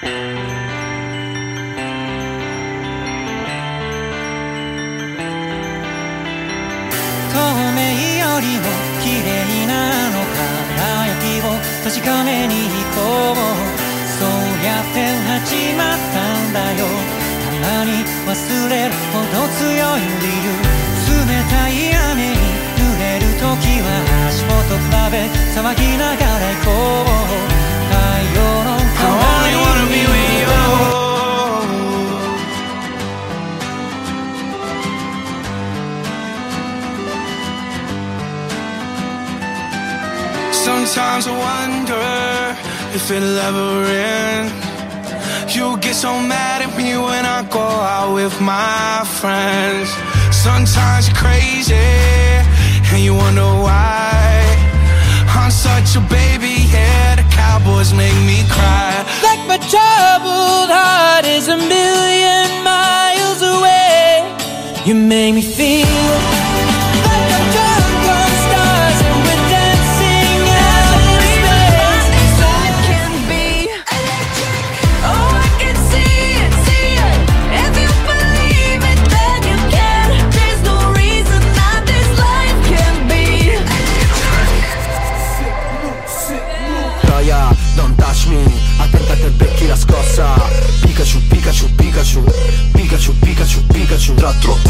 透明よりも綺麗なの輝きを確かめに行こう。そうやって始まったんだよ。たまに忘れるほど強い理由。冷たい雨に濡れる時は足元比べ騒ぎながら Sometimes I wonder if it'll ever end. You get so mad at me when I go out with my friends. Sometimes you're crazy and you wonder why. I'm such a baby, yeah. The cowboys make me cry. Like my troubled heart is a million miles away. You make me feel atroz